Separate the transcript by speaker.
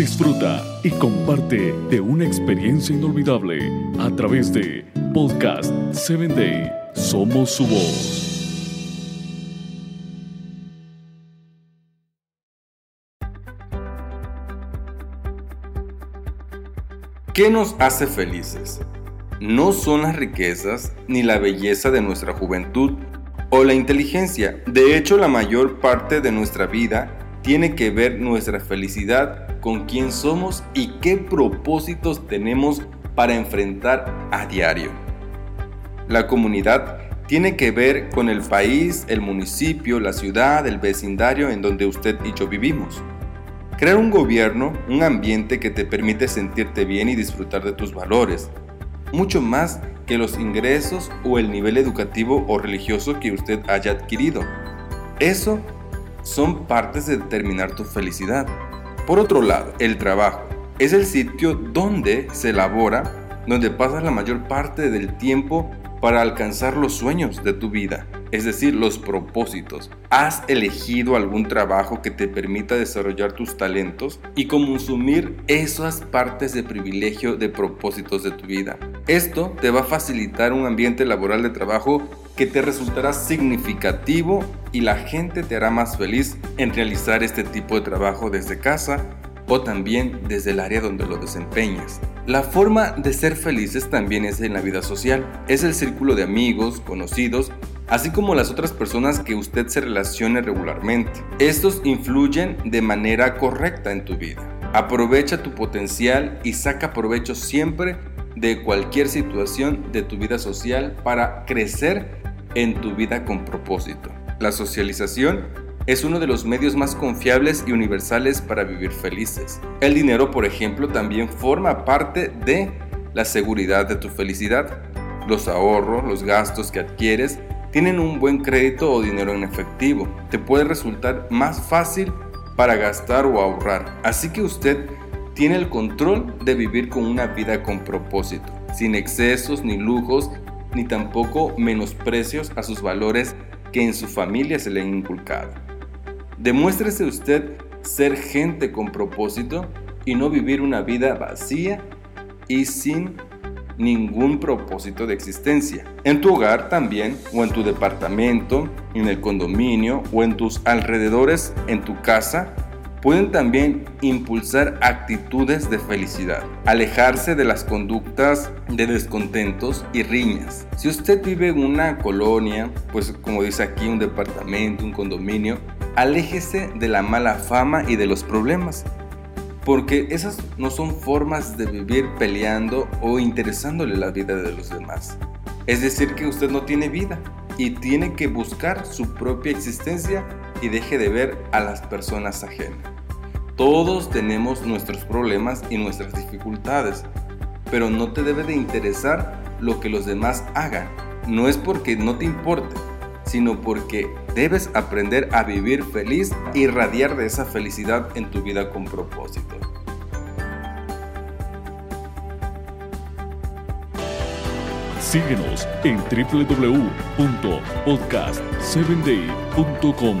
Speaker 1: disfruta y comparte de una experiencia inolvidable a través de Podcast 7 Day. Somos su voz.
Speaker 2: ¿Qué nos hace felices? No son las riquezas ni la belleza de nuestra juventud o la inteligencia. De hecho, la mayor parte de nuestra vida tiene que ver nuestra felicidad con quién somos y qué propósitos tenemos para enfrentar a diario. La comunidad tiene que ver con el país, el municipio, la ciudad, el vecindario en donde usted y yo vivimos. Crear un gobierno, un ambiente que te permite sentirte bien y disfrutar de tus valores, mucho más que los ingresos o el nivel educativo o religioso que usted haya adquirido. Eso son partes de determinar tu felicidad. Por otro lado, el trabajo es el sitio donde se elabora, donde pasas la mayor parte del tiempo para alcanzar los sueños de tu vida es decir, los propósitos. ¿Has elegido algún trabajo que te permita desarrollar tus talentos y consumir esas partes de privilegio de propósitos de tu vida? Esto te va a facilitar un ambiente laboral de trabajo que te resultará significativo y la gente te hará más feliz en realizar este tipo de trabajo desde casa o también desde el área donde lo desempeñas. La forma de ser felices también es en la vida social. Es el círculo de amigos, conocidos así como las otras personas que usted se relacione regularmente. Estos influyen de manera correcta en tu vida. Aprovecha tu potencial y saca provecho siempre de cualquier situación de tu vida social para crecer en tu vida con propósito. La socialización es uno de los medios más confiables y universales para vivir felices. El dinero, por ejemplo, también forma parte de la seguridad de tu felicidad. Los ahorros, los gastos que adquieres tienen un buen crédito o dinero en efectivo. Te puede resultar más fácil para gastar o ahorrar. Así que usted tiene el control de vivir con una vida con propósito, sin excesos ni lujos, ni tampoco menosprecios a sus valores que en su familia se le han inculcado. Demuéstrese usted ser gente con propósito y no vivir una vida vacía y sin ningún propósito de existencia. En tu hogar también, o en tu departamento, en el condominio, o en tus alrededores, en tu casa, pueden también impulsar actitudes de felicidad, alejarse de las conductas de descontentos y riñas. Si usted vive en una colonia, pues como dice aquí, un departamento, un condominio, aléjese de la mala fama y de los problemas porque esas no son formas de vivir peleando o interesándole la vida de los demás. Es decir, que usted no tiene vida y tiene que buscar su propia existencia y deje de ver a las personas ajenas. Todos tenemos nuestros problemas y nuestras dificultades, pero no te debe de interesar lo que los demás hagan. No es porque no te importe, sino porque debes aprender a vivir feliz y radiar de esa felicidad en tu vida con propósito.
Speaker 1: Síguenos en www.podcast7day.com.